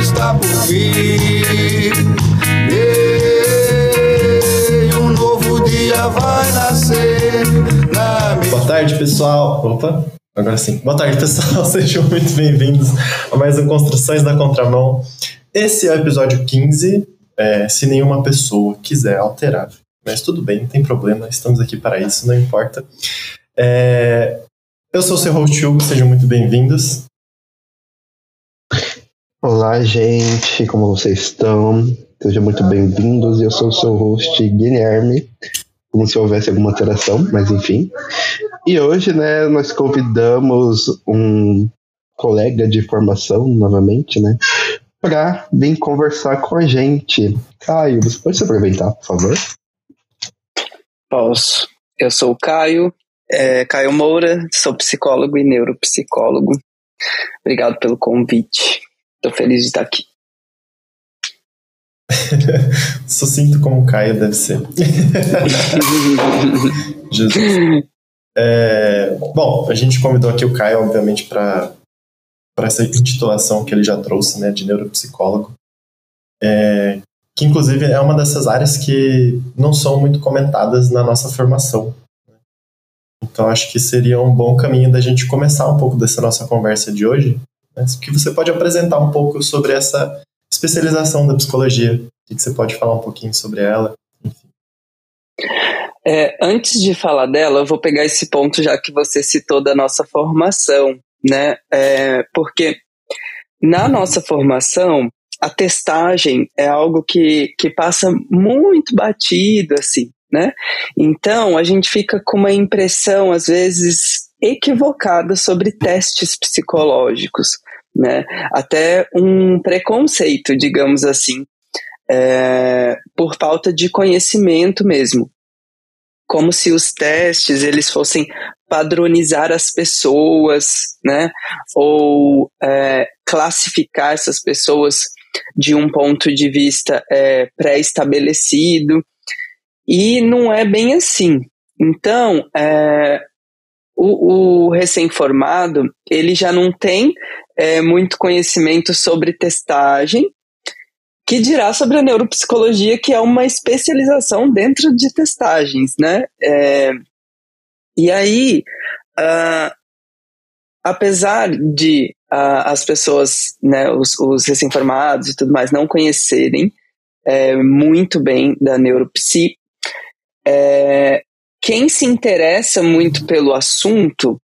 está por vir. E um novo dia vai nascer na Boa tarde, pessoal. Opa, agora sim. Boa tarde, pessoal. Sejam muito bem-vindos a mais um Construções da Contramão. Esse é o episódio 15. É, se nenhuma pessoa quiser alterar. Mas tudo bem, não tem problema. Estamos aqui para isso, não importa. É, eu sou o seu host Hugo, sejam muito bem-vindos. Olá, gente, como vocês estão? Sejam muito bem-vindos. Eu sou o seu host Guilherme, como se houvesse alguma alteração, mas enfim. E hoje, né, nós convidamos um colega de formação, novamente, né, para vir conversar com a gente. Caio, você pode se aproveitar, por favor? Posso. Eu sou o Caio, é, Caio Moura, sou psicólogo e neuropsicólogo. Obrigado pelo convite. Estou feliz de estar aqui. Sucinto como o Caio deve ser. Jesus. É, bom, a gente convidou aqui o Caio, obviamente, para essa intitulação que ele já trouxe, né, de neuropsicólogo. É, que, inclusive, é uma dessas áreas que não são muito comentadas na nossa formação. Então, acho que seria um bom caminho da gente começar um pouco dessa nossa conversa de hoje, que você pode apresentar um pouco sobre essa especialização da psicologia. O que você pode falar um pouquinho sobre ela? Enfim. É, antes de falar dela, eu vou pegar esse ponto já que você citou da nossa formação, né? É, porque na nossa formação, a testagem é algo que, que passa muito batido, assim, né? Então, a gente fica com uma impressão, às vezes, equivocada sobre testes psicológicos, né? Até um preconceito, digamos assim, é, por falta de conhecimento mesmo. Como se os testes eles fossem padronizar as pessoas, né? Ou é, classificar essas pessoas de um ponto de vista é, pré-estabelecido. E não é bem assim. Então, é, o, o recém-formado ele já não tem é, muito conhecimento sobre testagem, que dirá sobre a neuropsicologia, que é uma especialização dentro de testagens, né? É, e aí, uh, apesar de uh, as pessoas, né, os, os recém-formados e tudo mais, não conhecerem é, muito bem da neuropsi, é, quem se interessa muito pelo assunto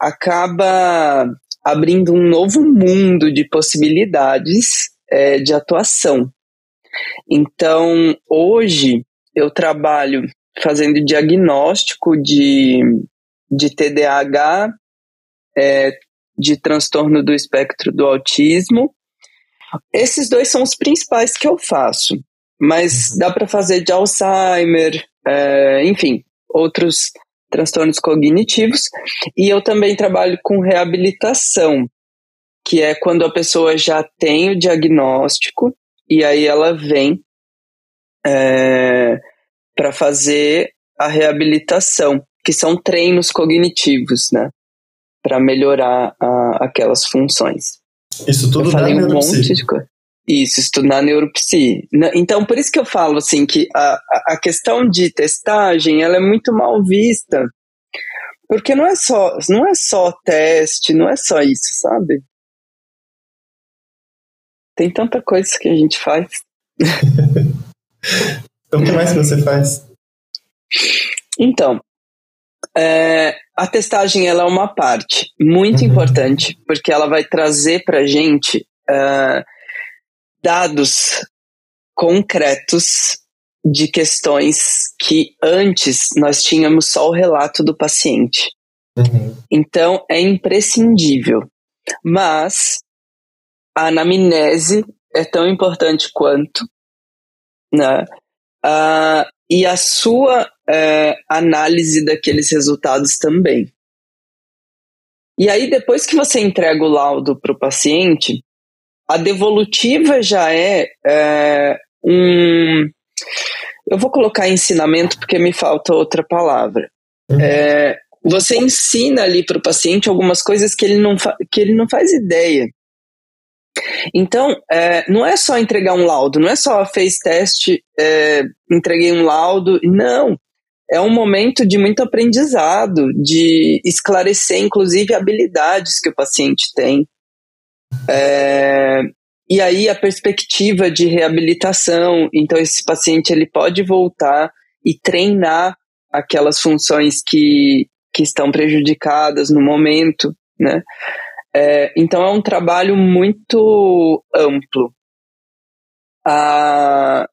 acaba abrindo um novo mundo de possibilidades é, de atuação. Então, hoje, eu trabalho fazendo diagnóstico de, de TDAH, é, de transtorno do espectro do autismo. Esses dois são os principais que eu faço, mas uhum. dá para fazer de Alzheimer, é, enfim, outros transtornos cognitivos. E eu também trabalho com reabilitação, que é quando a pessoa já tem o diagnóstico e aí ela vem é, para fazer a reabilitação, que são treinos cognitivos, né? Para melhorar a, aquelas funções. Isso tudo eu falei um monte de coisa. Isso, estudar neuropsi. Então, por isso que eu falo assim que a, a questão de testagem ela é muito mal vista. Porque não é só, não é só teste, não é só isso, sabe? Tem tanta coisa que a gente faz. então, o que mais que você faz? Então, é, a testagem ela é uma parte muito uhum. importante, porque ela vai trazer para gente uh, dados concretos de questões que antes nós tínhamos só o relato do paciente. Uhum. Então é imprescindível. Mas a anamnese é tão importante quanto, né? Uh, e a sua uh, análise daqueles resultados também. E aí, depois que você entrega o laudo para o paciente, a devolutiva já é, é um. Eu vou colocar ensinamento porque me falta outra palavra. Uhum. É, você ensina ali para o paciente algumas coisas que ele, não que ele não faz ideia. Então, é, não é só entregar um laudo, não é só fez teste, é, entreguei um laudo, não. É um momento de muito aprendizado, de esclarecer, inclusive, habilidades que o paciente tem. É, e aí a perspectiva de reabilitação, então esse paciente ele pode voltar e treinar aquelas funções que, que estão prejudicadas no momento, né? É, então é um trabalho muito amplo. Ah,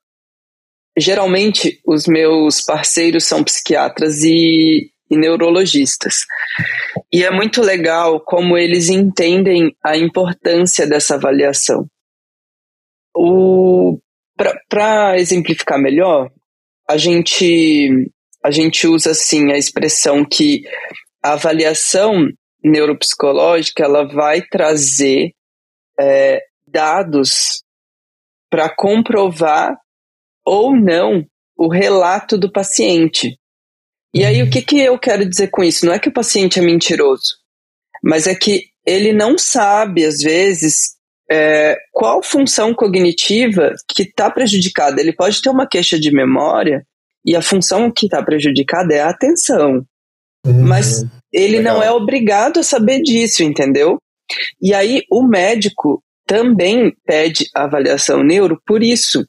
geralmente os meus parceiros são psiquiatras e, e neurologistas. E é muito legal como eles entendem a importância dessa avaliação. Para exemplificar melhor, a gente, a gente usa assim a expressão que a avaliação neuropsicológica ela vai trazer é, dados para comprovar ou não o relato do paciente. E aí, o que, que eu quero dizer com isso? Não é que o paciente é mentiroso, mas é que ele não sabe, às vezes, é, qual função cognitiva que está prejudicada. Ele pode ter uma queixa de memória e a função que está prejudicada é a atenção. Uhum. Mas ele Legal. não é obrigado a saber disso, entendeu? E aí o médico também pede avaliação neuro por isso,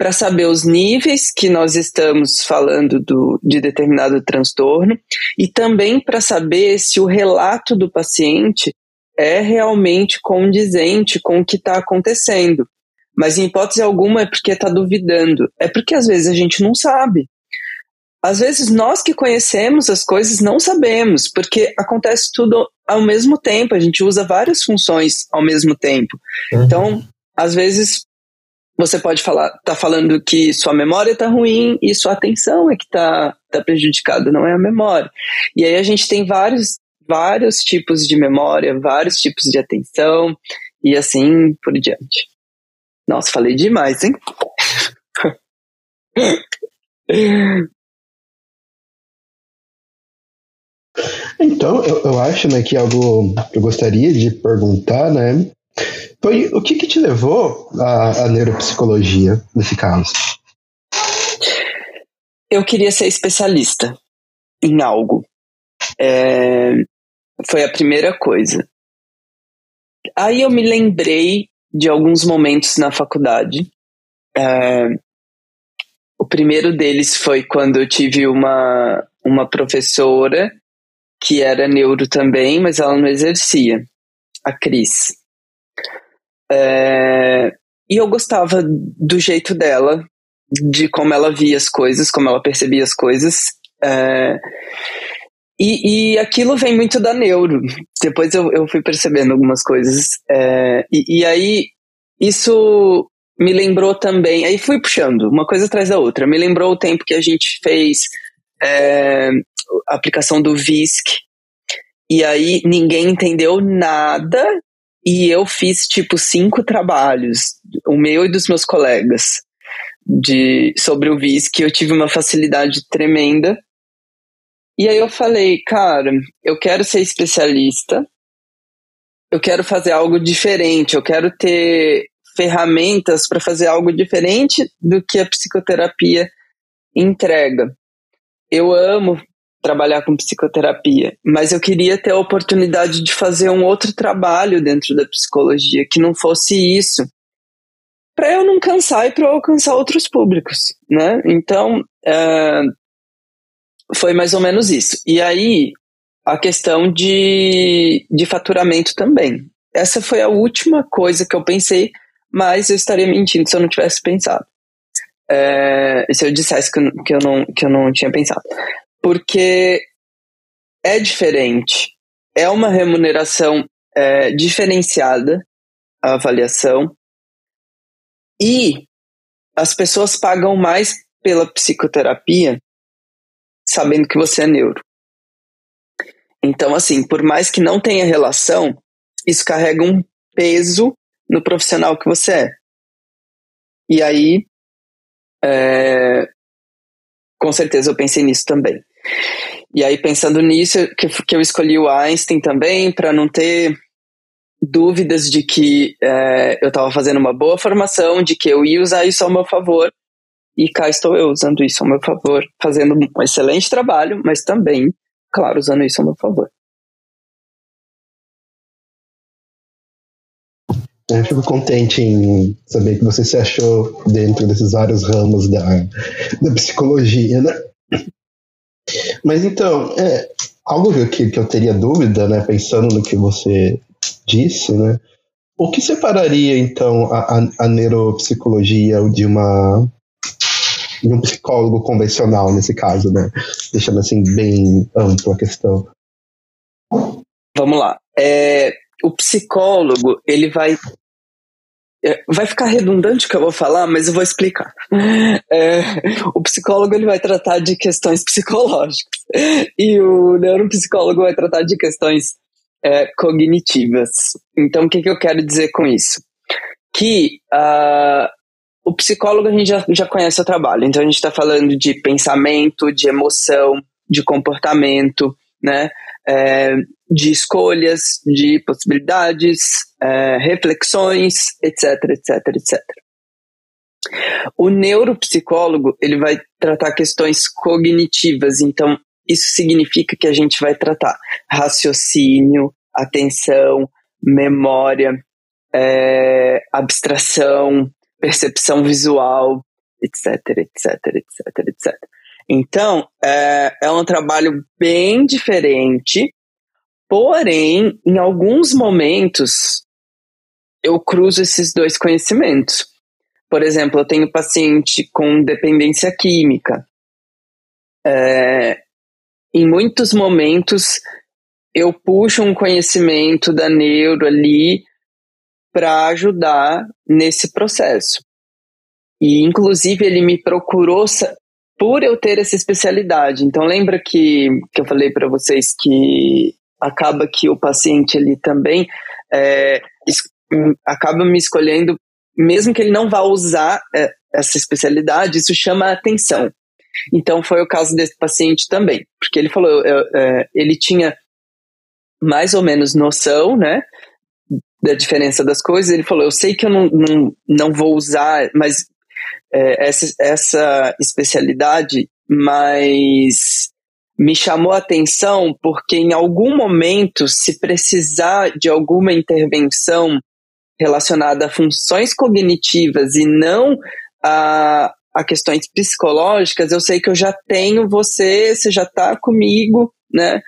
para saber os níveis que nós estamos falando do, de determinado transtorno e também para saber se o relato do paciente é realmente condizente com o que está acontecendo. Mas em hipótese alguma é porque está duvidando. É porque às vezes a gente não sabe. Às vezes nós que conhecemos as coisas não sabemos, porque acontece tudo ao mesmo tempo, a gente usa várias funções ao mesmo tempo. Uhum. Então, às vezes você pode falar, tá falando que sua memória está ruim e sua atenção é que está tá prejudicada, não é a memória. E aí a gente tem vários vários tipos de memória, vários tipos de atenção e assim por diante. Nossa, falei demais, hein? Então, eu, eu acho né, que algo que eu gostaria de perguntar, né? Foi o que, que te levou à, à neuropsicologia nesse caso? Eu queria ser especialista em algo. É, foi a primeira coisa. Aí eu me lembrei de alguns momentos na faculdade. É, o primeiro deles foi quando eu tive uma, uma professora que era neuro também, mas ela não exercia, a Cris. É, e eu gostava do jeito dela, de como ela via as coisas, como ela percebia as coisas. É, e, e aquilo vem muito da neuro. Depois eu, eu fui percebendo algumas coisas. É, e, e aí, isso me lembrou também. Aí fui puxando, uma coisa atrás da outra. Me lembrou o tempo que a gente fez é, a aplicação do VISC. E aí ninguém entendeu nada. E eu fiz tipo cinco trabalhos, o meu e dos meus colegas, de sobre o VISC. Eu tive uma facilidade tremenda e aí eu falei, cara, eu quero ser especialista, eu quero fazer algo diferente, eu quero ter ferramentas para fazer algo diferente do que a psicoterapia entrega. Eu amo trabalhar com psicoterapia, mas eu queria ter a oportunidade de fazer um outro trabalho dentro da psicologia que não fosse isso, para eu não cansar e para eu alcançar outros públicos, né? Então, uh, foi mais ou menos isso. E aí, a questão de, de faturamento também. Essa foi a última coisa que eu pensei, mas eu estaria mentindo se eu não tivesse pensado. É, se eu dissesse que, que, eu não, que eu não tinha pensado. Porque é diferente. É uma remuneração é, diferenciada, a avaliação. E as pessoas pagam mais pela psicoterapia sabendo que você é neuro. Então, assim, por mais que não tenha relação, isso carrega um peso no profissional que você é. E aí, é, com certeza eu pensei nisso também. E aí, pensando nisso, que, que eu escolhi o Einstein também, para não ter dúvidas de que é, eu estava fazendo uma boa formação, de que eu ia usar isso ao meu favor, e cá estou eu usando isso ao meu favor, fazendo um excelente trabalho, mas também, claro, usando isso ao meu favor. Eu fico contente em saber que você se achou dentro desses vários ramos da, da psicologia, né? Mas então, é, algo que, que eu teria dúvida, né, pensando no que você disse, né? O que separaria, então, a, a, a neuropsicologia de uma de um psicólogo convencional nesse caso, né? Deixando assim bem ampla a questão. Vamos lá. É, o psicólogo ele vai vai ficar redundante o que eu vou falar, mas eu vou explicar. É, o psicólogo ele vai tratar de questões psicológicas e o neuropsicólogo vai tratar de questões é, cognitivas. Então, o que, que eu quero dizer com isso? Que uh, o psicólogo a gente já, já conhece o trabalho, então a gente está falando de pensamento, de emoção, de comportamento, né? É, de escolhas, de possibilidades, é, reflexões, etc, etc, etc. O neuropsicólogo ele vai tratar questões cognitivas, então isso significa que a gente vai tratar raciocínio, atenção, memória, é, abstração, percepção visual, etc, etc, etc, etc. Então, é, é um trabalho bem diferente, porém, em alguns momentos, eu cruzo esses dois conhecimentos. Por exemplo, eu tenho paciente com dependência química. É, em muitos momentos, eu puxo um conhecimento da neuro ali para ajudar nesse processo. E, inclusive, ele me procurou por eu ter essa especialidade. Então, lembra que, que eu falei para vocês que acaba que o paciente ele também é, acaba me escolhendo, mesmo que ele não vá usar é, essa especialidade, isso chama a atenção. Então, foi o caso desse paciente também, porque ele falou, eu, eu, é, ele tinha mais ou menos noção, né, da diferença das coisas. Ele falou: Eu sei que eu não, não, não vou usar mas é, essa, essa especialidade, mas me chamou a atenção porque em algum momento, se precisar de alguma intervenção relacionada a funções cognitivas e não a, a questões psicológicas, eu sei que eu já tenho você, você já está comigo, né?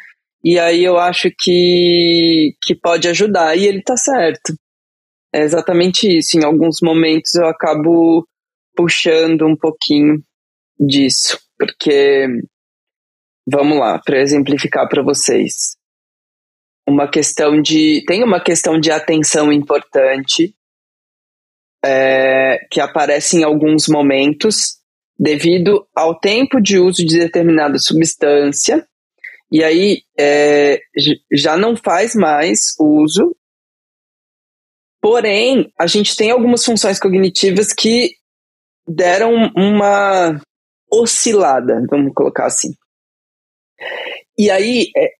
E aí eu acho que, que pode ajudar. E ele tá certo. É exatamente isso. Em alguns momentos eu acabo puxando um pouquinho disso. Porque, vamos lá, para exemplificar para vocês. Uma questão de. Tem uma questão de atenção importante é, que aparece em alguns momentos devido ao tempo de uso de determinada substância e aí é, já não faz mais uso. Porém, a gente tem algumas funções cognitivas que deram uma oscilada, vamos colocar assim. E aí, é,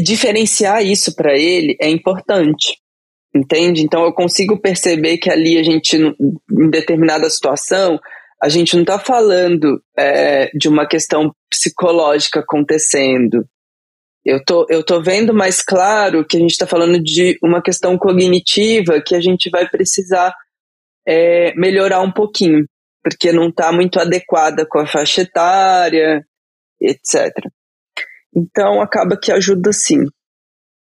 diferenciar isso para ele é importante, entende? Então, eu consigo perceber que ali a gente, em determinada situação, a gente não está falando é, de uma questão psicológica acontecendo, eu tô, eu tô vendo mais claro que a gente está falando de uma questão cognitiva que a gente vai precisar é, melhorar um pouquinho, porque não está muito adequada com a faixa etária, etc. Então acaba que ajuda sim.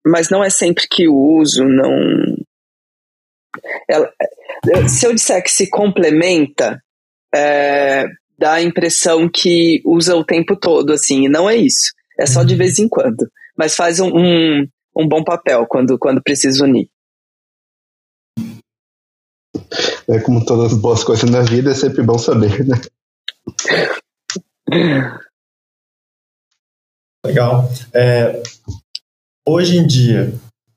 Mas não é sempre que o uso não. Ela, se eu disser que se complementa, é, dá a impressão que usa o tempo todo, assim, e não é isso. É só de vez em quando. Mas faz um, um, um bom papel quando, quando precisa unir. É como todas as boas coisas na vida, é sempre bom saber, né? Legal. É, hoje em dia,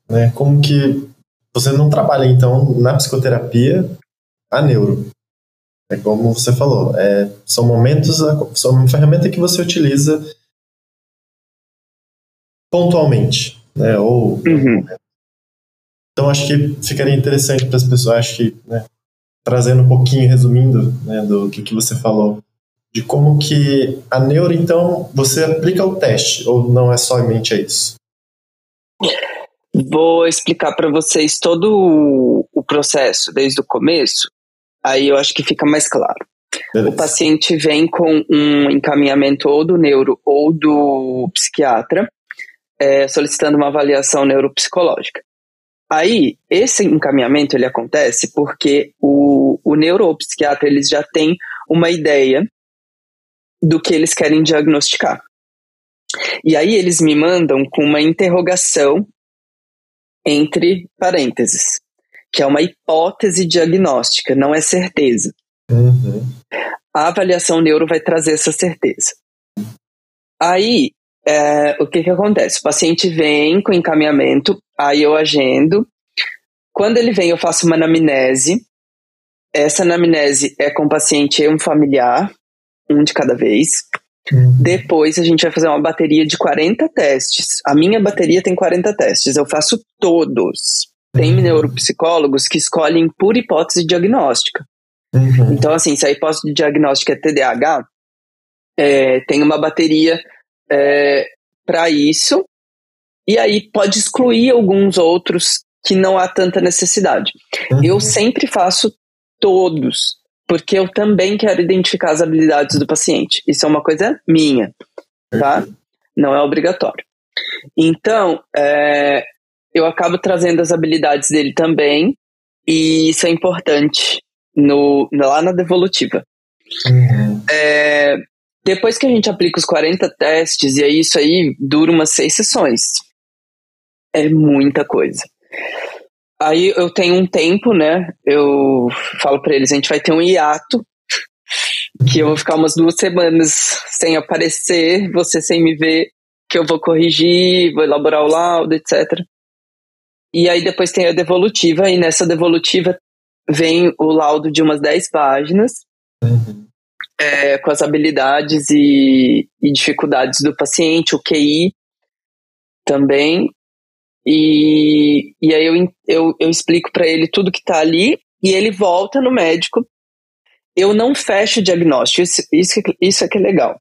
né, como que você não trabalha então na psicoterapia a neuro? É como você falou, é, são momentos, são uma ferramenta que você utiliza pontualmente, né? Ou uhum. Então acho que ficaria interessante para as pessoas, acho que, né, trazendo um pouquinho, resumindo, né, do que, que você falou, de como que a neuro, então, você aplica o teste, ou não é somente isso? Vou explicar para vocês todo o processo, desde o começo, aí eu acho que fica mais claro. Beleza. O paciente vem com um encaminhamento ou do neuro ou do psiquiatra, é, solicitando uma avaliação neuropsicológica. Aí, esse encaminhamento ele acontece porque o, o neuropsiquiatra eles já tem uma ideia do que eles querem diagnosticar. E aí eles me mandam com uma interrogação entre parênteses, que é uma hipótese diagnóstica, não é certeza. Uhum. A avaliação neuro vai trazer essa certeza. Aí, é, o que, que acontece? O paciente vem com encaminhamento Aí eu agendo. Quando ele vem, eu faço uma anamnese. Essa anamnese é com o paciente e um familiar, um de cada vez. Uhum. Depois a gente vai fazer uma bateria de 40 testes. A minha bateria tem 40 testes, eu faço todos. Tem uhum. neuropsicólogos que escolhem por hipótese diagnóstica. Uhum. Então, assim, se a hipótese diagnóstica é TDAH, é, tem uma bateria é, para isso. E aí pode excluir alguns outros que não há tanta necessidade. Uhum. Eu sempre faço todos, porque eu também quero identificar as habilidades do paciente. Isso é uma coisa minha, tá? Uhum. Não é obrigatório. Então, é, eu acabo trazendo as habilidades dele também, e isso é importante no, lá na devolutiva. Uhum. É, depois que a gente aplica os 40 testes, e aí isso aí dura umas seis sessões é muita coisa. Aí eu tenho um tempo, né? Eu falo para eles, a gente vai ter um hiato, que eu vou ficar umas duas semanas sem aparecer, você sem me ver, que eu vou corrigir, vou elaborar o laudo, etc. E aí depois tem a devolutiva, e nessa devolutiva vem o laudo de umas 10 páginas, uhum. É, com as habilidades e, e dificuldades do paciente, o QI também, e, e aí eu, eu, eu explico para ele tudo que tá ali e ele volta no médico. Eu não fecho o diagnóstico, isso, isso, isso é que é legal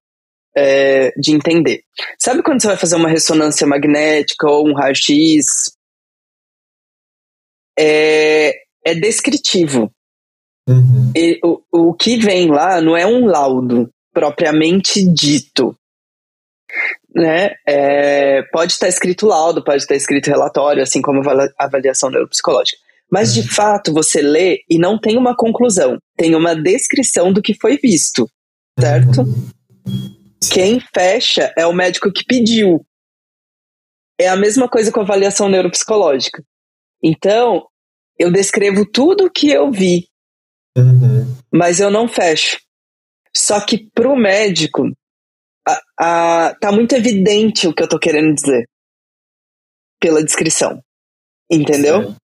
é, de entender. Sabe quando você vai fazer uma ressonância magnética ou um raio-x? É, é descritivo. Uhum. E, o, o que vem lá não é um laudo propriamente dito né, é, pode estar escrito laudo, pode estar escrito relatório, assim como avaliação neuropsicológica. Mas de uhum. fato você lê e não tem uma conclusão, tem uma descrição do que foi visto, certo? Uhum. Quem fecha é o médico que pediu. É a mesma coisa com avaliação neuropsicológica. Então, eu descrevo tudo o que eu vi, uhum. mas eu não fecho. Só que para o médico, a, a, tá muito evidente o que eu tô querendo dizer pela descrição. Entendeu? Sim.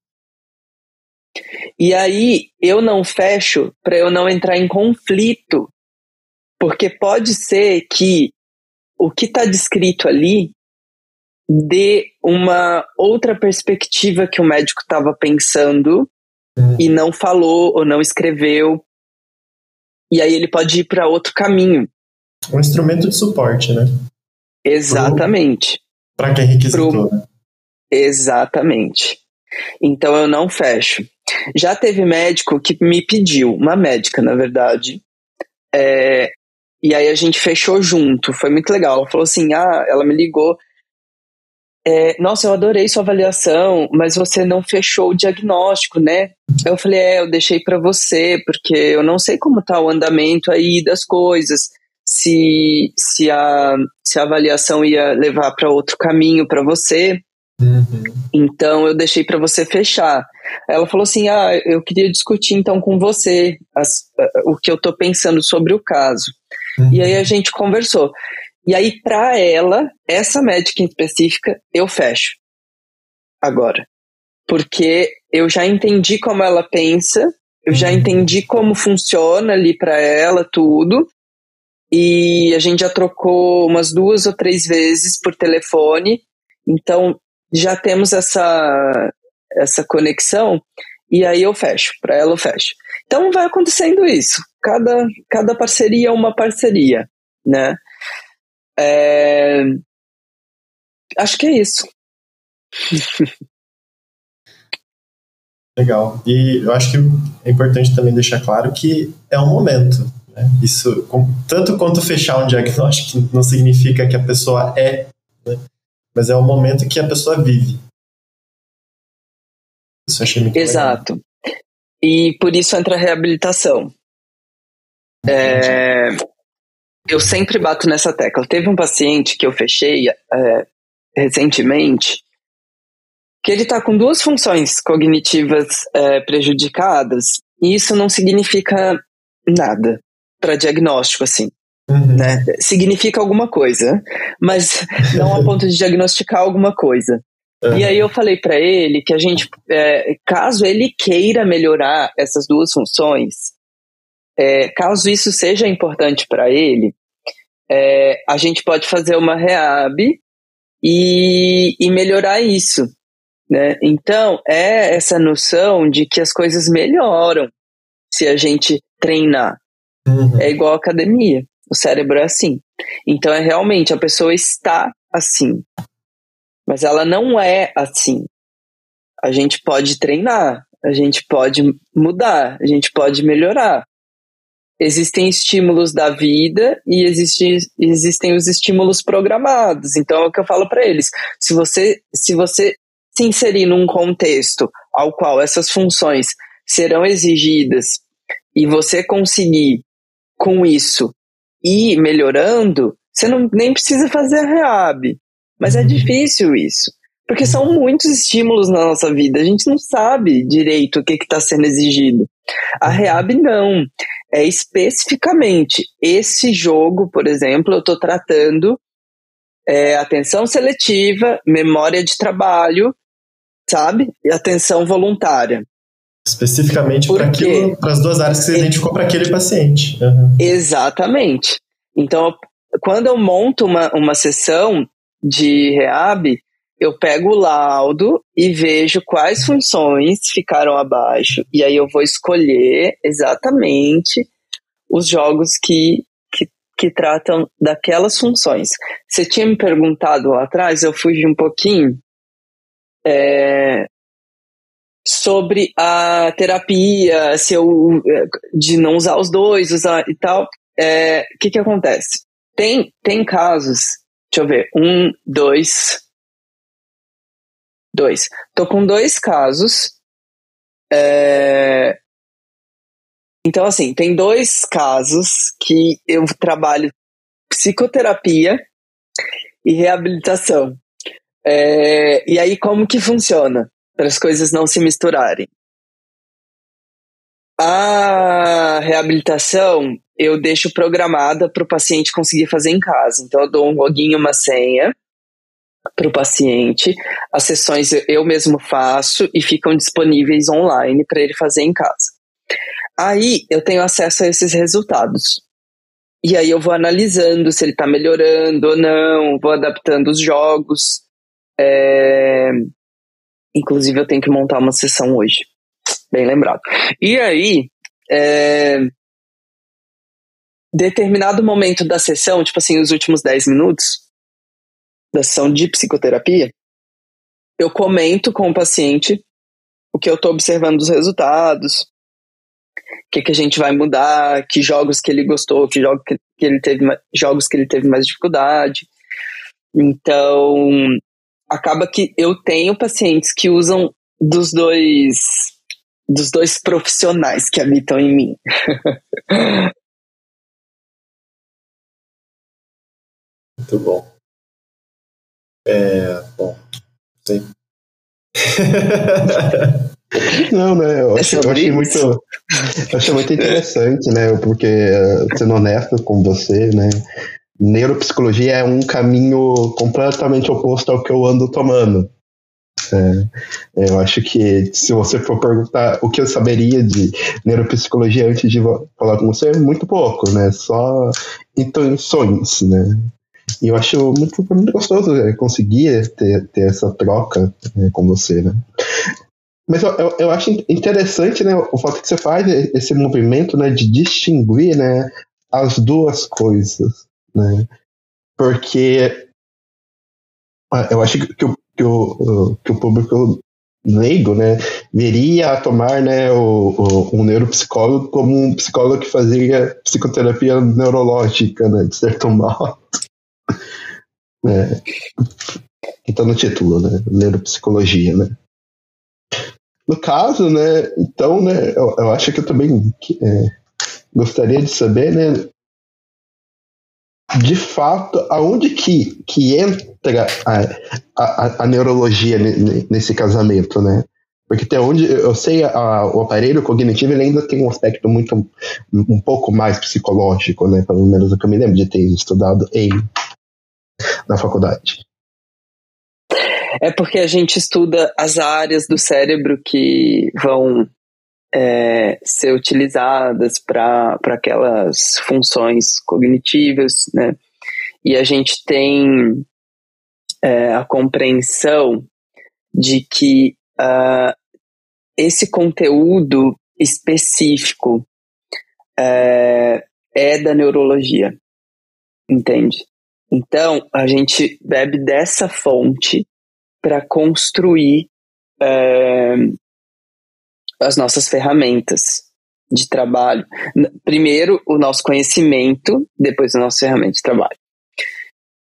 E aí eu não fecho para eu não entrar em conflito, porque pode ser que o que está descrito ali dê uma outra perspectiva que o médico estava pensando uhum. e não falou ou não escreveu. E aí ele pode ir para outro caminho. Um instrumento de suporte, né? Exatamente. Para quem requisitou, Pro... né? Exatamente. Então eu não fecho. Já teve médico que me pediu, uma médica, na verdade, é, e aí a gente fechou junto, foi muito legal. Ela falou assim: ah, ela me ligou. É, Nossa, eu adorei sua avaliação, mas você não fechou o diagnóstico, né? Eu falei: é, eu deixei para você, porque eu não sei como tá o andamento aí das coisas se, se, a, se a avaliação ia levar para outro caminho para você. Uhum. Então eu deixei para você fechar. Ela falou assim: Ah, eu queria discutir então com você as, o que eu estou pensando sobre o caso. Uhum. E aí a gente conversou. E aí, para ela, essa médica em específica, eu fecho. Agora. Porque eu já entendi como ela pensa, eu já uhum. entendi como funciona ali para ela tudo e a gente já trocou umas duas ou três vezes por telefone, então já temos essa essa conexão, e aí eu fecho, para ela eu fecho. Então vai acontecendo isso. Cada, cada parceria é uma parceria, né? É... Acho que é isso. Legal. E eu acho que é importante também deixar claro que é um momento. Né? Isso, tanto quanto fechar um diagnóstico, não significa que a pessoa é, né? mas é o momento que a pessoa vive. Isso eu achei muito Exato. Legal. E por isso entra a reabilitação. É, eu sempre bato nessa tecla. Teve um paciente que eu fechei é, recentemente que ele está com duas funções cognitivas é, prejudicadas e isso não significa nada para diagnóstico, assim. Uhum. Né? Significa alguma coisa, mas não a ponto de diagnosticar alguma coisa. Uhum. E aí eu falei para ele que a gente, é, caso ele queira melhorar essas duas funções, é, caso isso seja importante para ele, é, a gente pode fazer uma reab e, e melhorar isso. Né? Então, é essa noção de que as coisas melhoram se a gente treinar. Uhum. É igual academia. O cérebro é assim. Então, é realmente, a pessoa está assim. Mas ela não é assim. A gente pode treinar, a gente pode mudar, a gente pode melhorar. Existem estímulos da vida e existe, existem os estímulos programados. Então é o que eu falo para eles. Se você, se você se inserir num contexto ao qual essas funções serão exigidas e você conseguir com isso ir melhorando, você não nem precisa fazer a reab. Mas é difícil isso, porque são muitos estímulos na nossa vida. A gente não sabe direito o que está sendo exigido. A reab não. É especificamente esse jogo, por exemplo, eu estou tratando é, atenção seletiva, memória de trabalho sabe? E atenção voluntária. Especificamente para as duas áreas que você identificou para aquele paciente. Uhum. Exatamente. Então, quando eu monto uma, uma sessão de REAB, eu pego o laudo e vejo quais funções ficaram abaixo. E aí eu vou escolher exatamente os jogos que, que, que tratam daquelas funções. Você tinha me perguntado lá atrás, eu fugi um pouquinho, é, sobre a terapia, se eu de não usar os dois, usar e tal. O é, que que acontece? Tem tem casos, deixa eu ver, um, dois, dois. Tô com dois casos. É, então assim, tem dois casos que eu trabalho psicoterapia e reabilitação. É, e aí, como que funciona? Para as coisas não se misturarem. A reabilitação eu deixo programada para o paciente conseguir fazer em casa. Então, eu dou um login uma senha para o paciente. As sessões eu mesmo faço e ficam disponíveis online para ele fazer em casa. Aí eu tenho acesso a esses resultados. E aí eu vou analisando se ele está melhorando ou não, vou adaptando os jogos. É... Inclusive, eu tenho que montar uma sessão hoje. Bem lembrado. E aí, é... determinado momento da sessão, tipo assim, os últimos 10 minutos da sessão de psicoterapia, eu comento com o paciente o que eu estou observando dos resultados, o que, que a gente vai mudar, que jogos que ele gostou, que, jogo que, que ele teve, jogos que ele teve mais dificuldade. Então, acaba que eu tenho pacientes que usam dos dois dos dois profissionais que habitam em mim. Muito bom. É, bom, sim. Não, né? Eu, é acho, eu achei muito, eu achei muito interessante, né? Porque, sendo honesto com você, né? neuropsicologia é um caminho completamente oposto ao que eu ando tomando. É, eu acho que se você for perguntar o que eu saberia de neuropsicologia antes de falar com você, é muito pouco, né? Só intenções, né? E eu acho muito, muito gostoso né? conseguir ter, ter essa troca né, com você, né? Mas eu, eu, eu, acho interessante, né, o fato que você faz esse movimento, né, de distinguir, né, as duas coisas, né, porque ah, eu acho que o, que o, que o público leigo, né, viria a tomar, né, o, o, um neuropsicólogo como um psicólogo que fazia psicoterapia neurológica, né, de certo modo. É, no título, né, neuropsicologia, né. No caso, né, então, né, eu, eu acho que eu também é, gostaria de saber, né, de fato, aonde que, que entra a, a, a neurologia nesse casamento, né? Porque até onde eu sei, a, o aparelho cognitivo ele ainda tem um aspecto muito um, pouco mais psicológico, né? Pelo menos o que eu me lembro de ter estudado em na faculdade. É porque a gente estuda as áreas do cérebro que vão é, ser utilizadas para aquelas funções cognitivas, né? E a gente tem é, a compreensão de que uh, esse conteúdo específico é, é da neurologia, entende? Então, a gente bebe dessa fonte para construir é, as nossas ferramentas de trabalho. Primeiro, o nosso conhecimento, depois a nossa ferramenta de trabalho.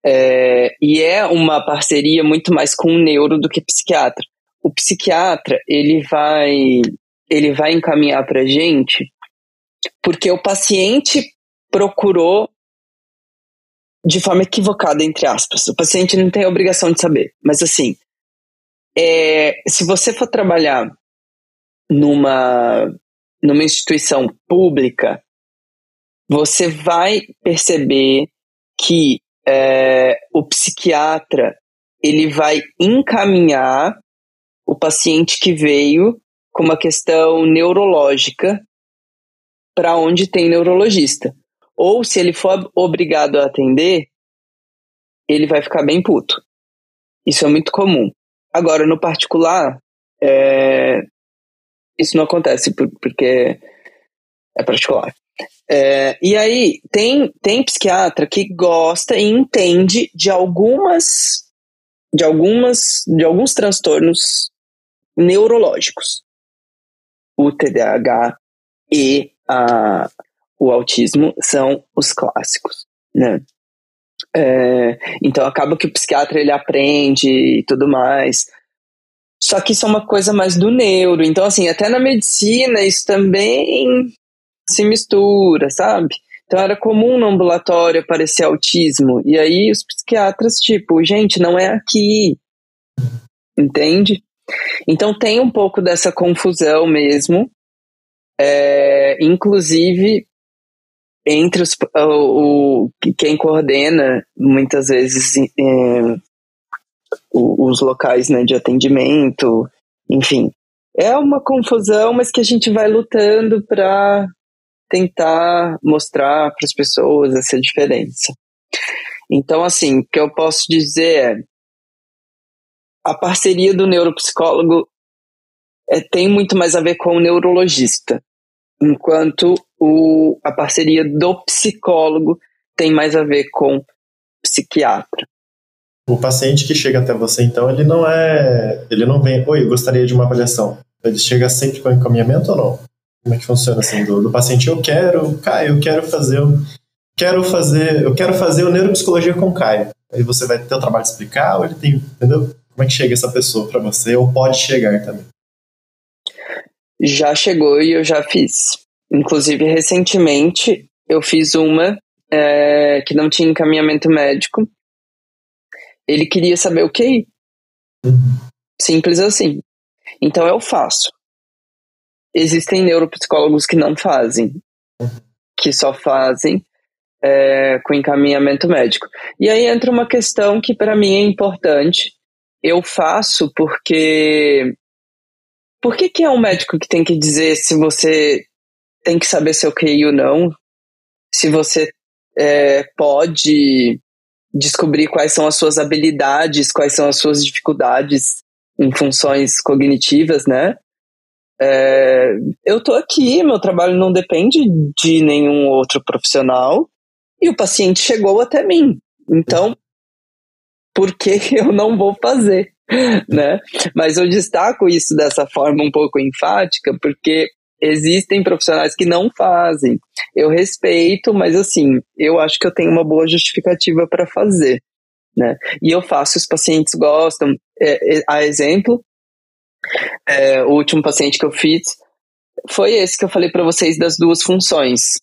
É, e é uma parceria muito mais com o neuro do que psiquiatra. O psiquiatra, ele vai, ele vai encaminhar para gente porque o paciente procurou de forma equivocada, entre aspas. O paciente não tem a obrigação de saber. Mas assim, é, se você for trabalhar numa, numa instituição pública, você vai perceber que é, o psiquiatra ele vai encaminhar o paciente que veio com uma questão neurológica para onde tem neurologista. Ou se ele for obrigado a atender, ele vai ficar bem puto. Isso é muito comum. Agora, no particular, é, isso não acontece porque é particular. É, e aí, tem, tem psiquiatra que gosta e entende de algumas de algumas de alguns transtornos neurológicos. O TDAH e a, o autismo são os clássicos, né? É, então acaba que o psiquiatra ele aprende e tudo mais. Só que isso é uma coisa mais do neuro. Então, assim, até na medicina isso também se mistura, sabe? Então era comum no ambulatório aparecer autismo. E aí os psiquiatras, tipo, gente, não é aqui. Entende? Então tem um pouco dessa confusão mesmo. É, inclusive entre os, o, o, quem coordena muitas vezes é, os locais né, de atendimento, enfim. É uma confusão, mas que a gente vai lutando para tentar mostrar para as pessoas essa diferença. Então, assim, o que eu posso dizer é a parceria do neuropsicólogo é, tem muito mais a ver com o neurologista, enquanto o, a parceria do psicólogo tem mais a ver com psiquiatra. O paciente que chega até você, então, ele não é. Ele não vem, oi, eu gostaria de uma avaliação. Ele chega sempre com encaminhamento ou não? Como é que funciona assim? Do, do paciente, eu quero, Caio, eu quero fazer. Quero fazer. Eu quero fazer o neuropsicologia com o Caio. Aí você vai ter o trabalho de explicar, ou ele tem. Entendeu? Como é que chega essa pessoa para você? Ou pode chegar também? Já chegou e eu já fiz. Inclusive, recentemente, eu fiz uma é, que não tinha encaminhamento médico ele queria saber o QI. Uhum. Simples assim. Então eu faço. Existem neuropsicólogos que não fazem, uhum. que só fazem é, com encaminhamento médico. E aí entra uma questão que para mim é importante. Eu faço porque. Por que, que é um médico que tem que dizer se você tem que saber seu QI ou não? Se você é, pode descobrir quais são as suas habilidades, quais são as suas dificuldades em funções cognitivas, né? é, eu tô aqui, meu trabalho não depende de nenhum outro profissional e o paciente chegou até mim. Então, por que eu não vou fazer? Né? Mas eu destaco isso dessa forma um pouco enfática, porque existem profissionais que não fazem. Eu respeito, mas assim, eu acho que eu tenho uma boa justificativa para fazer. Né? E eu faço, os pacientes gostam. É, é, a exemplo, é, o último paciente que eu fiz foi esse que eu falei para vocês das duas funções.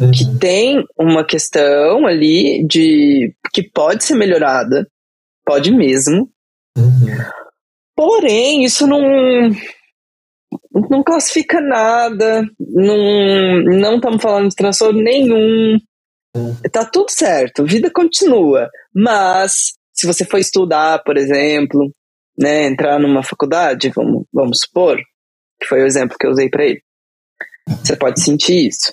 Uhum. Que tem uma questão ali de que pode ser melhorada, pode mesmo. Uhum. Porém, isso não não classifica nada, não não estamos falando de transtorno nenhum. Uhum. Tá tudo certo, vida continua. Mas se você for estudar, por exemplo, né, entrar numa faculdade, vamos, vamos supor, que foi o exemplo que eu usei para ele. Você pode sentir isso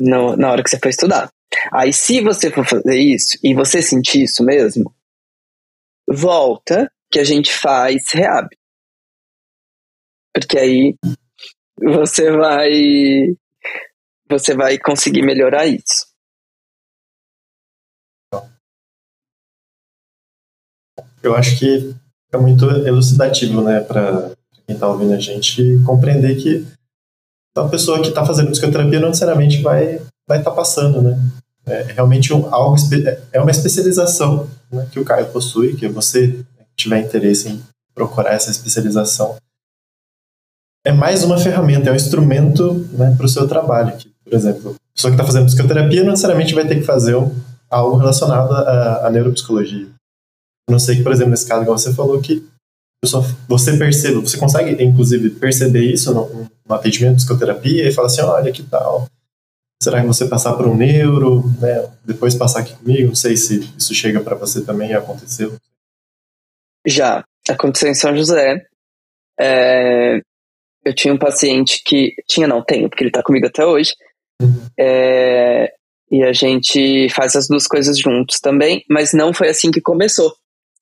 no, na hora que você for estudar. Aí, se você for fazer isso e você sentir isso mesmo, volta que a gente faz reab. Porque aí você vai você vai conseguir melhorar isso. Eu acho que é muito elucidativo, né, para quem está ouvindo a gente compreender que a pessoa que está fazendo psicoterapia não necessariamente vai vai estar tá passando, né? É realmente um, algo é uma especialização né, que o Caio possui, que você tiver interesse em procurar essa especialização é mais uma ferramenta, é um instrumento né, para o seu trabalho. Que, por exemplo, a pessoa que está fazendo psicoterapia não necessariamente vai ter que fazer algo relacionado à, à neuropsicologia. A não sei que, por exemplo, nesse caso que você falou, que você perceba, você consegue, inclusive, perceber isso no, no atendimento de psicoterapia e falar assim, olha, que tal? Será que você passar por um neuro, né, depois passar aqui comigo? Não sei se isso chega para você também aconteceu. Já, aconteceu em São José. É, eu tinha um paciente que. Tinha, não, tenho, porque ele está comigo até hoje. Uhum. É, e a gente faz as duas coisas juntos também, mas não foi assim que começou.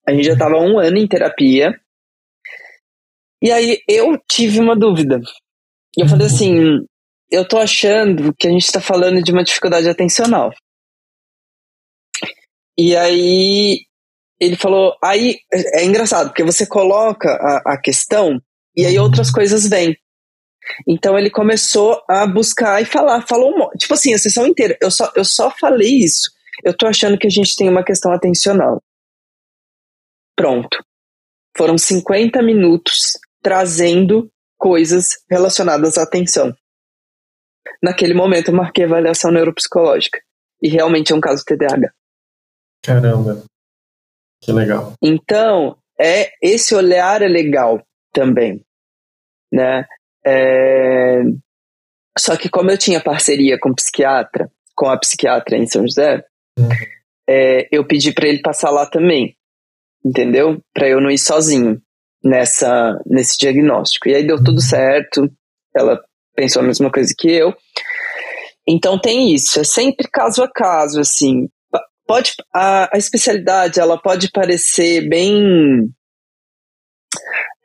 A gente já estava um ano em terapia. E aí eu tive uma dúvida. E eu falei assim: eu tô achando que a gente está falando de uma dificuldade atencional. E aí ele falou: aí é engraçado, porque você coloca a, a questão e aí outras coisas vêm. Então ele começou a buscar e falar, falou, tipo assim, a sessão inteira. Eu só, eu só falei isso. Eu tô achando que a gente tem uma questão atencional. Pronto. Foram 50 minutos trazendo coisas relacionadas à atenção. Naquele momento eu marquei avaliação neuropsicológica. E realmente é um caso TDAH. Caramba. Que legal. Então, é esse olhar é legal também, né? É... Só que como eu tinha parceria com o psiquiatra, com a psiquiatra em São José, uhum. é, eu pedi para ele passar lá também entendeu? Para eu não ir sozinho nessa nesse diagnóstico. E aí deu tudo certo. Ela pensou a mesma coisa que eu. Então tem isso, é sempre caso a caso, assim. Pode a, a especialidade ela pode parecer bem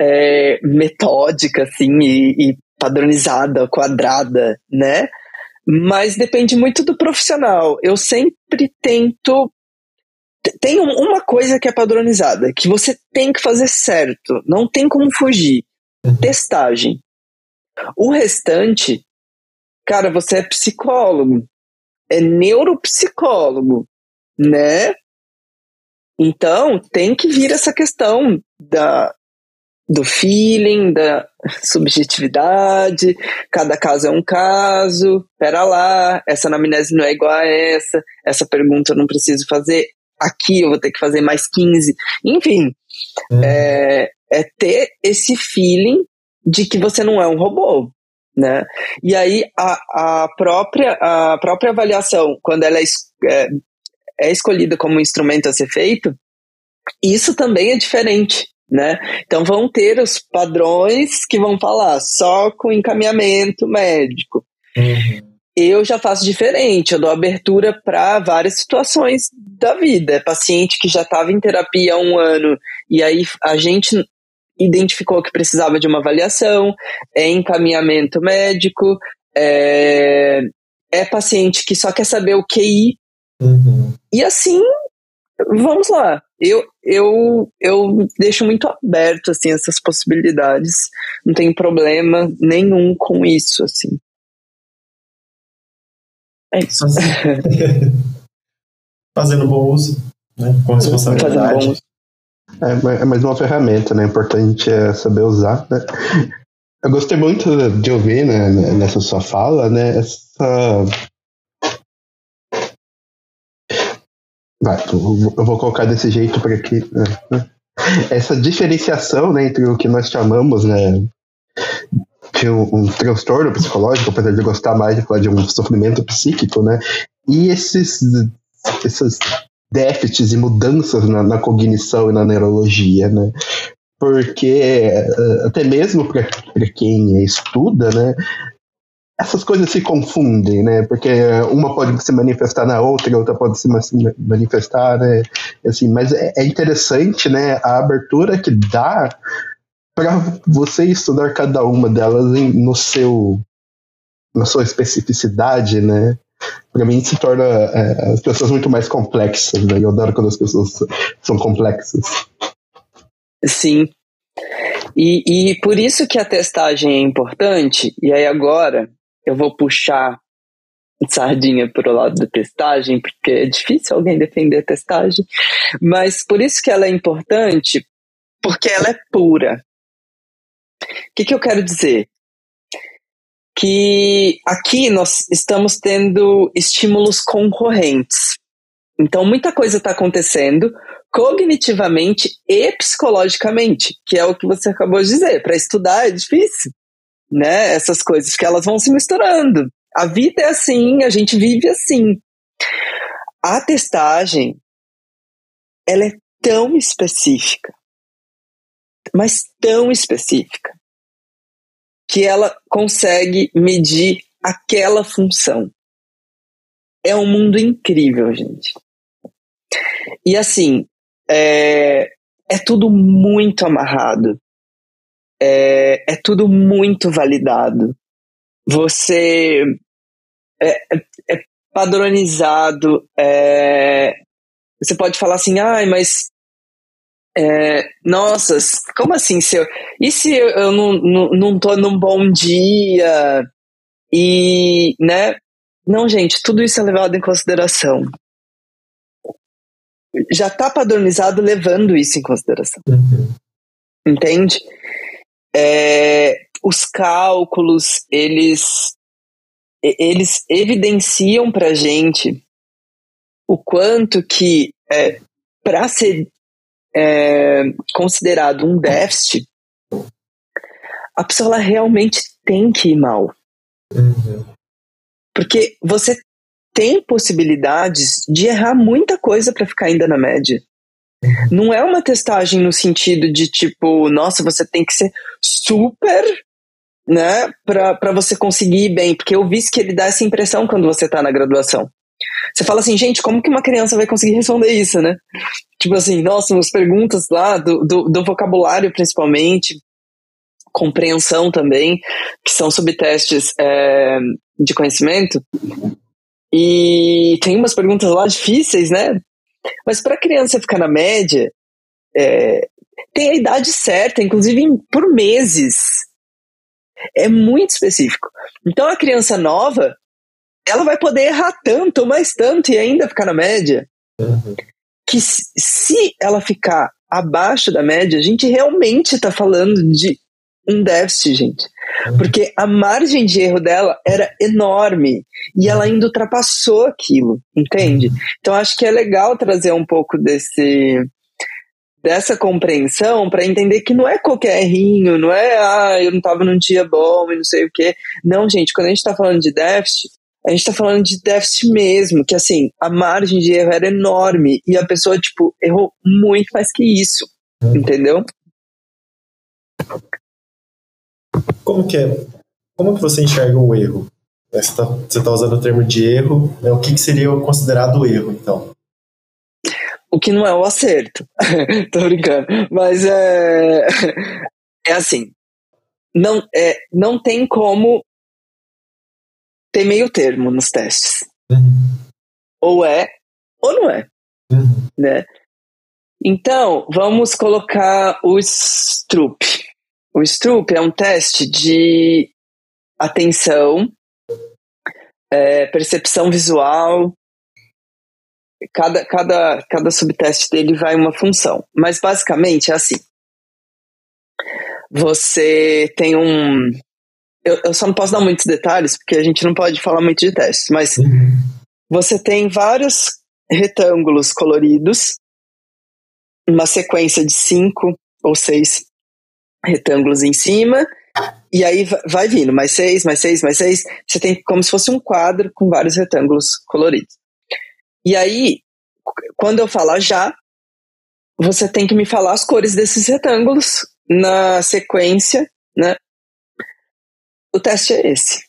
é, metódica, assim, e, e padronizada, quadrada, né? Mas depende muito do profissional. Eu sempre tento tem uma coisa que é padronizada, que você tem que fazer certo, não tem como fugir. Uhum. Testagem. O restante, cara, você é psicólogo, é neuropsicólogo, né? Então, tem que vir essa questão da, do feeling, da subjetividade, cada caso é um caso, pera lá, essa anamnese não é igual a essa, essa pergunta eu não preciso fazer, aqui eu vou ter que fazer mais 15. Enfim, uhum. é, é ter esse feeling de que você não é um robô. Né? E aí a, a, própria, a própria avaliação, quando ela é, é, é escolhida como instrumento a ser feito, isso também é diferente. Né? Então vão ter os padrões que vão falar só com encaminhamento médico. Uhum eu já faço diferente, eu dou abertura para várias situações da vida. É paciente que já estava em terapia há um ano e aí a gente identificou que precisava de uma avaliação, é encaminhamento médico, é, é paciente que só quer saber o QI. Uhum. E assim, vamos lá. Eu, eu, eu deixo muito aberto assim essas possibilidades. Não tenho problema nenhum com isso, assim. É isso. Fazendo bom uso, né? Com responsabilidade. É, é mais uma ferramenta, né? Importante é saber usar, né? Eu gostei muito de ouvir, né, nessa sua fala, né, essa... Vai, eu vou colocar desse jeito para que... Né? Essa diferenciação, né, entre o que nós chamamos, né, de um, um, transtorno psicológico, apesar de gostar mais de falar de um sofrimento psíquico, né, e esses, esses déficits e mudanças na, na cognição e na neurologia, né, porque eh, até mesmo para quem estuda, né, essas coisas se confundem, né? Porque uma pode se manifestar na outra, a outra pode se manifestar, né? Assim, mas é, é interessante, né? A abertura que dá para você estudar cada uma delas em, no seu, na sua especificidade, né? Para mim se torna é, as pessoas muito mais complexas, né? Eu adoro quando as pessoas são complexas. Sim. E, e por isso que a testagem é importante, e aí agora eu vou puxar sardinha para o lado da testagem, porque é difícil alguém defender a testagem, mas por isso que ela é importante, porque ela é pura. O que, que eu quero dizer? Que aqui nós estamos tendo estímulos concorrentes. Então, muita coisa está acontecendo, cognitivamente e psicologicamente, que é o que você acabou de dizer. Para estudar é difícil, né? Essas coisas que elas vão se misturando. A vida é assim, a gente vive assim. A testagem, ela é tão específica, mas tão específica, que ela consegue medir aquela função. É um mundo incrível, gente. E assim, é, é tudo muito amarrado. É, é tudo muito validado. Você é, é, é padronizado. É, você pode falar assim, ai, mas é, nossa, como assim? Se eu, e se eu, eu não, não, não tô num bom dia? E, né? Não, gente, tudo isso é levado em consideração já está padronizado levando isso em consideração. Uhum. Entende? É, os cálculos, eles, eles evidenciam para gente o quanto que, é, para ser é, considerado um déficit, a pessoa realmente tem que ir mal. Uhum. Porque você tem possibilidades de errar muita coisa para ficar ainda na média. Não é uma testagem no sentido de tipo, nossa, você tem que ser super, né, para você conseguir ir bem, porque eu vi que ele dá essa impressão quando você tá na graduação. Você fala assim, gente, como que uma criança vai conseguir responder isso, né? Tipo assim, nossa, as perguntas lá do, do, do vocabulário principalmente, compreensão também, que são subtestes é, de conhecimento, e tem umas perguntas lá difíceis, né? Mas para criança ficar na média, é, tem a idade certa, inclusive por meses. É muito específico. Então a criança nova, ela vai poder errar tanto, mais tanto, e ainda ficar na média. Uhum. Que se ela ficar abaixo da média, a gente realmente está falando de um déficit, gente. Porque a margem de erro dela era enorme e ela ainda ultrapassou aquilo, entende? Então acho que é legal trazer um pouco desse dessa compreensão para entender que não é qualquer errinho, não é ah, eu não estava num dia bom e não sei o quê. Não, gente, quando a gente está falando de déficit, a gente está falando de déficit mesmo, que assim, a margem de erro era enorme e a pessoa, tipo, errou muito mais que isso, entendeu? Como que é? Como que você enxerga o erro? Você está tá usando o termo de erro, né? o que, que seria considerado erro, então? o que não é o acerto. Tô brincando. Mas é, é assim, não, é, não tem como ter meio termo nos testes. Uhum. Ou é, ou não é. Uhum. Né? Então, vamos colocar o Stroop. O Stroop é um teste de atenção, é, percepção visual. Cada, cada, cada subteste dele vai uma função. Mas basicamente é assim. Você tem um. Eu, eu só não posso dar muitos detalhes, porque a gente não pode falar muito de testes, mas Uhum. você tem vários retângulos coloridos, uma sequência de cinco ou seis retângulos em cima, e aí va- vai vindo mais seis, mais seis, mais seis. Você tem como se fosse um quadro com vários retângulos coloridos. E aí, quando eu falar já, você tem que me falar as cores desses retângulos na sequência, né? O teste é esse.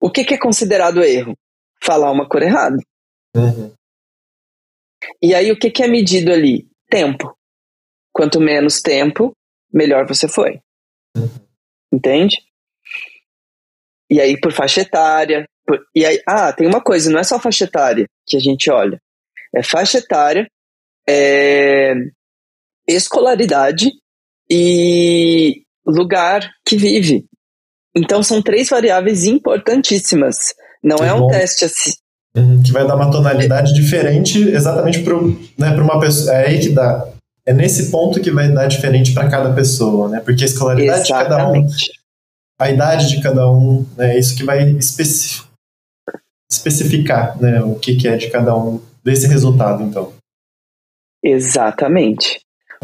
O que, que é considerado erro? Falar uma cor errada. Uhum. E aí, o que, que é medido ali? Tempo. Quanto menos tempo, melhor você foi. Entende? E aí, por faixa etária. por- e aí, ah, tem uma coisa, não é só faixa etária que a gente olha. É faixa etária, é escolaridade e lugar que vive. Então, são três variáveis importantíssimas. Não Que é um bom. teste assim. Uhum. Que vai dar uma tonalidade diferente exatamente para né, uma pessoa. É aí que dá. É nesse ponto que vai dar diferente para cada pessoa, né? Porque a escolaridade de cada um, Exatamente. a idade de cada um, né? É isso que vai especi- especificar, né? O que, que é de cada um desse resultado, então. Exatamente.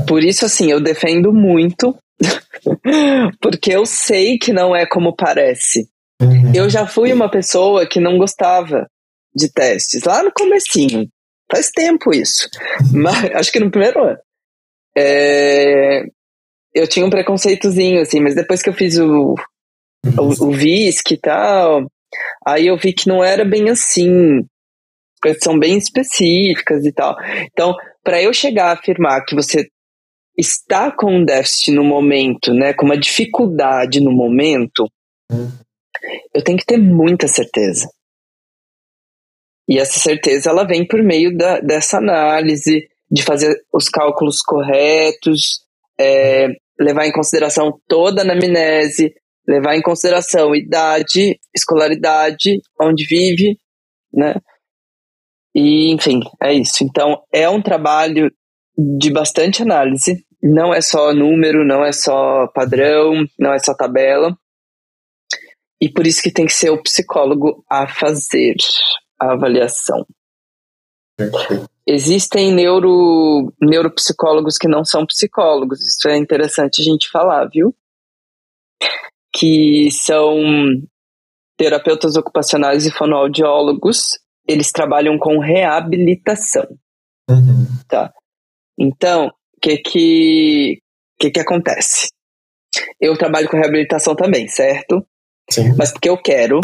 Por isso, assim, eu defendo muito, porque eu sei que não é como parece. Uhum. Eu já fui uma pessoa que não gostava de testes, lá no comecinho. Faz tempo isso. Mas, acho que no primeiro ano. É, eu tinha um preconceitozinho, assim, mas depois que eu fiz o, o, o VISC e tal, aí eu vi que não era bem assim. As coisas são bem específicas e tal. Então, para eu chegar a afirmar que você está com um déficit no momento, né, com uma dificuldade no momento, eu tenho que ter muita certeza. E essa certeza ela vem por meio da, dessa análise, de fazer os cálculos corretos, é, levar em consideração toda a anamnese, levar em consideração idade, escolaridade, onde vive, né? E, enfim, é isso. Então, é um trabalho de bastante análise. Não é só número, não é só padrão, não é só tabela. E por isso que tem que ser o psicólogo a fazer a avaliação. Perfeito. Existem neuro, neuropsicólogos que não são psicólogos, isso é interessante a gente falar, viu? Que são terapeutas ocupacionais e fonoaudiólogos, eles trabalham com reabilitação. Uhum. Então, o que que, que que acontece? Eu trabalho com reabilitação também, certo? Sim. mas porque eu quero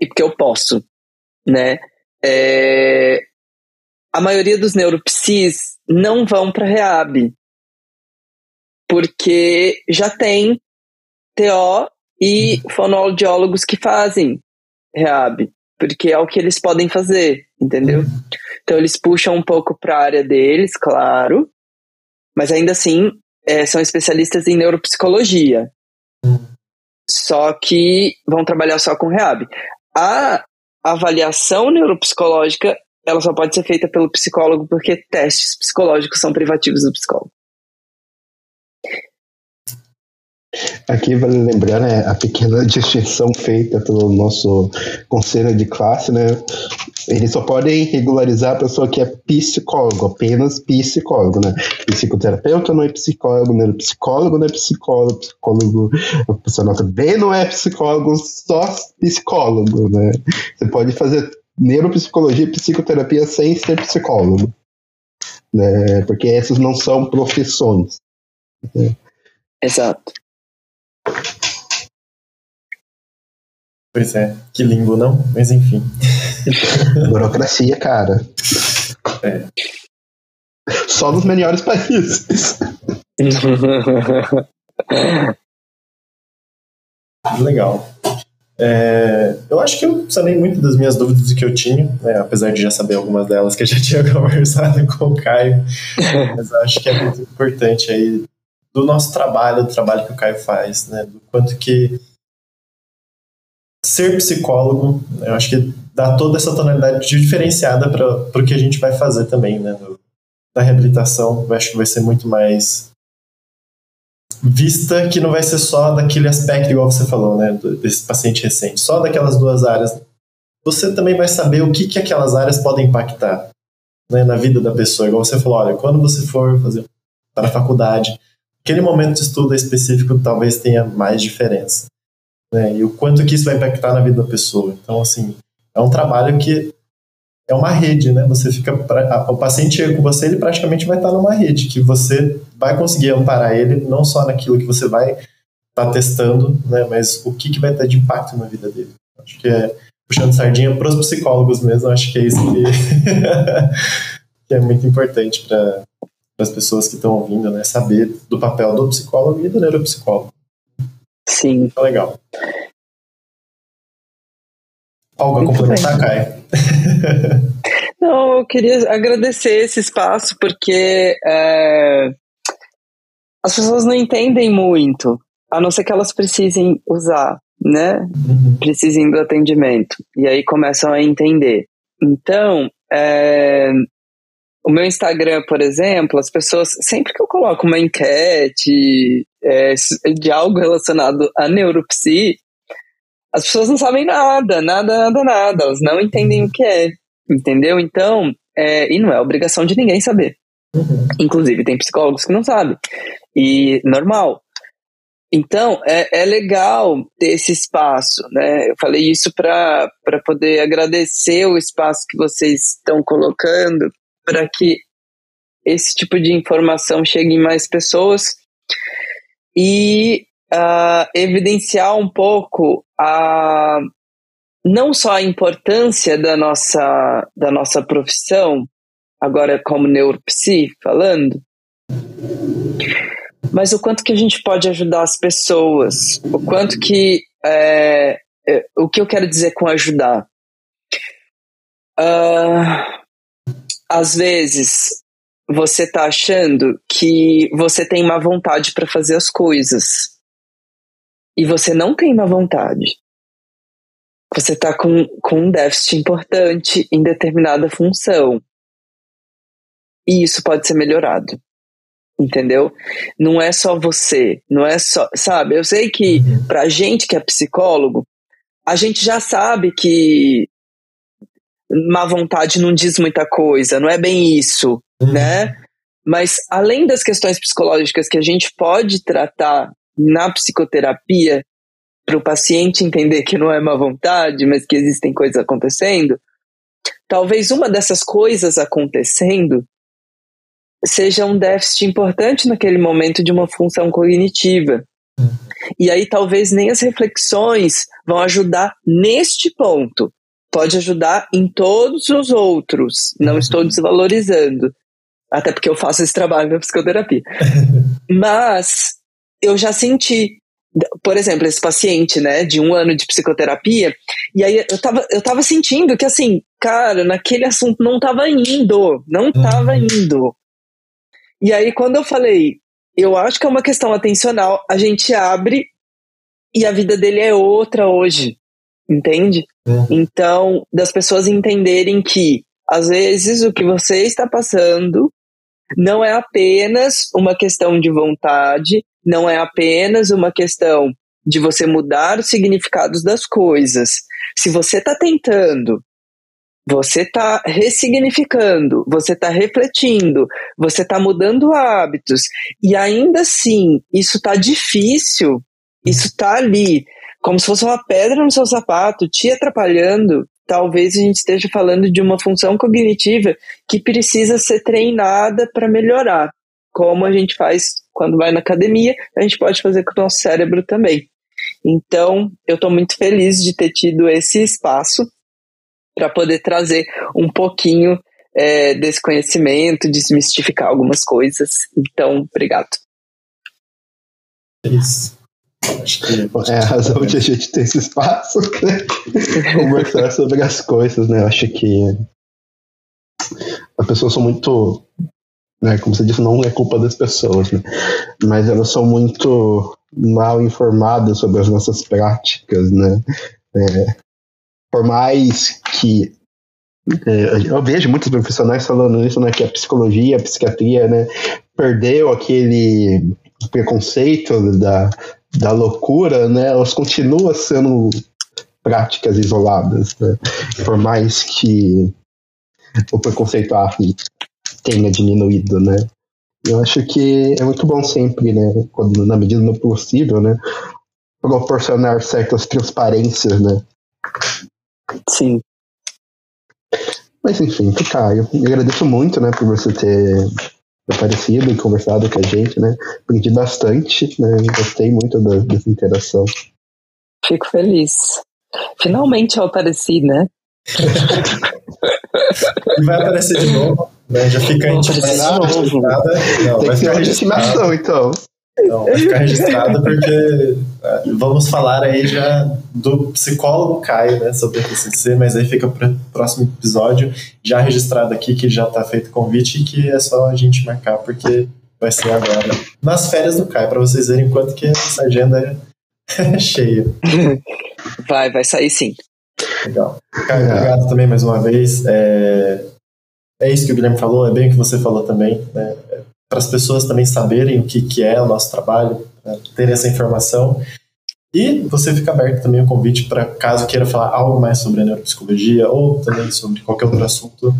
e porque eu posso, né? É, a maioria dos neuropsis não vão para reab porque já tem TO e fonoaudiólogos que fazem reab, porque é o que eles podem fazer, entendeu? Então eles puxam um pouco para a área deles, claro, mas ainda assim é, são especialistas em neuropsicologia só que vão trabalhar só com reab. A avaliação neuropsicológica, ela só pode ser feita pelo psicólogo porque testes psicológicos são privativos do psicólogo. Aqui vale lembrar né, a pequena distinção feita pelo nosso conselho de classe, né? Eles só podem regularizar a pessoa que é psicólogo, apenas psicólogo, né? Psicoterapeuta não é psicólogo, neuropsicólogo não é psicólogo, psicólogo profissional também não é psicólogo, só psicólogo, né? Você pode fazer neuropsicologia e psicoterapia sem ser psicólogo, né? Porque essas não são profissões. Exato. Pois é, que limbo, não? Mas enfim. Burocracia, cara. Só nos melhores países. Legal. É, eu acho que eu sanei muito das minhas dúvidas que eu tinha, né, apesar de já saber algumas delas que eu já tinha conversado com o Caio. Mas acho que é muito importante aí do nosso trabalho, do trabalho que o Caio faz, né, do quanto que ser psicólogo, eu acho que dá toda essa tonalidade diferenciada para o que a gente vai fazer também, né, no, da reabilitação. Eu acho que vai ser muito mais vista que não vai ser só daquele aspecto, igual você falou, né, desse paciente recente, só daquelas duas áreas. Você também vai saber o que, que aquelas áreas podem impactar né, na vida da pessoa. Igual você falou, olha, quando você for fazer para a faculdade, aquele momento de estudo específico talvez tenha mais diferença. Né, e o quanto que isso vai impactar na vida da pessoa. Então, assim, é um trabalho que é uma rede, né? Você fica o paciente chega com você, ele praticamente vai estar numa rede que você vai conseguir amparar ele não só naquilo que você vai estar tá testando, né? Mas o que que vai ter de impacto na vida dele. Acho que é puxando sardinha para os psicólogos mesmo. Acho que é isso que, que é muito importante para as pessoas que estão ouvindo, né? Saber do papel do psicólogo e do neuropsicólogo. Sim. Muito legal. Algo a complementar, Caio? Não, eu queria agradecer esse espaço porque é, as pessoas não entendem muito, a não ser que elas precisem usar, né? Uhum. Precisem do atendimento. E aí começam a entender. Então, é, o meu Instagram, por exemplo, as pessoas, sempre que eu coloco uma enquete é, de algo relacionado a neuropsi, as pessoas não sabem nada, nada, nada, nada. Elas não entendem o que é, entendeu? Então, é, e não é obrigação de ninguém saber. Uhum. Inclusive, tem psicólogos que não sabem. E normal. Então, é, é legal ter esse espaço, né? Eu falei isso para poder agradecer o espaço que vocês estão colocando para que esse tipo de informação chegue em mais pessoas. E uh, evidenciar um pouco a não só a importância da nossa, da nossa profissão, agora como neuropsi falando, mas o quanto que a gente pode ajudar as pessoas, o quanto que é, o que eu quero dizer com ajudar. Uh, às vezes você está achando que você tem má vontade para fazer as coisas e você não tem má vontade, você está com, com um déficit importante em determinada função. E isso pode ser melhorado. Entendeu? Não é só você, não é só. Sabe, eu sei que uhum. pra gente que é psicólogo, a gente já sabe que má vontade não diz muita coisa, não é bem isso, uhum. né? Mas além das questões psicológicas que a gente pode tratar na psicoterapia para o paciente entender que não é má vontade, mas que existem coisas acontecendo, talvez uma dessas coisas acontecendo seja um déficit importante naquele momento de uma função cognitiva. E aí talvez nem as reflexões vão ajudar neste ponto. Pode ajudar em todos os outros. Não estou desvalorizando. Até porque eu faço esse trabalho na psicoterapia. Mas eu já senti, por exemplo, esse paciente, né, de um ano de psicoterapia, e aí eu tava, eu tava sentindo que, assim, cara, naquele assunto não tava indo, não tava uhum. indo. E aí, quando eu falei, eu acho que é uma questão atencional, a gente abre e a vida dele é outra hoje, entende? Uhum. Então, das pessoas entenderem que, às vezes, o que você está passando não é apenas uma questão de vontade, não é apenas uma questão de você mudar os significados das coisas. Se você está tentando, você está ressignificando, você está refletindo, você está mudando hábitos, e ainda assim isso está difícil, isso está ali, como se fosse uma pedra no seu sapato, te atrapalhando, talvez a gente esteja falando de uma função cognitiva que precisa ser treinada para melhorar. Como a gente faz quando vai na academia, a gente pode fazer com o nosso cérebro também. Então, eu estou muito feliz de ter tido esse espaço para poder trazer um pouquinho é, desse conhecimento, desmistificar algumas coisas. Então, obrigado. É isso. É a razão de a gente ter esse espaço, né? Conversar sobre as coisas, né? Eu acho que as pessoas são muito. Né, como você disse, não é culpa das pessoas, né? Mas elas são muito mal informadas sobre as nossas práticas, né? É, por mais que é, eu vejo muitos profissionais falando isso, né, que a psicologia, a psiquiatria, né, perdeu aquele preconceito da, da loucura, né, elas continuam sendo práticas isoladas, né, por mais que o preconceito tenha diminuído, né. Eu acho que é muito bom sempre, né, quando, na medida do possível, né, proporcionar certas transparências, né. Sim. Mas enfim, Caio, eu agradeço muito, né, por você ter aparecido e conversado com a gente, né? Aprendi bastante, né? Gostei muito da, dessa interação. Fico feliz. Finalmente eu apareci, né? e vai aparecer de novo, né? Já fica intimada. Não, Tem vai que ter uma estimação, então. Não, vai ficar registrado porque é, vamos falar aí já do psicólogo Caio, né, sobre o TCC, mas aí fica para o próximo episódio, já registrado aqui, que já está feito o convite e que é só a gente marcar, porque vai ser agora nas férias do Caio, para vocês verem quanto que essa agenda é cheia. Vai, vai sair sim. Legal. Caio, obrigado também mais uma vez. É, é isso que o Guilherme falou, é bem o que você falou também, né? Para as pessoas também saberem o que, que é o nosso trabalho, né, terem essa informação. E você fica aberto também o convite para, caso queira falar algo mais sobre a neuropsicologia ou também sobre qualquer outro assunto,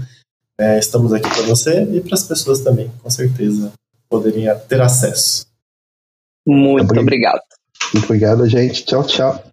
é, estamos aqui para você e para as pessoas também, com certeza, poderem ter acesso. Muito obrigado. Muito obrigado, gente. Tchau, tchau.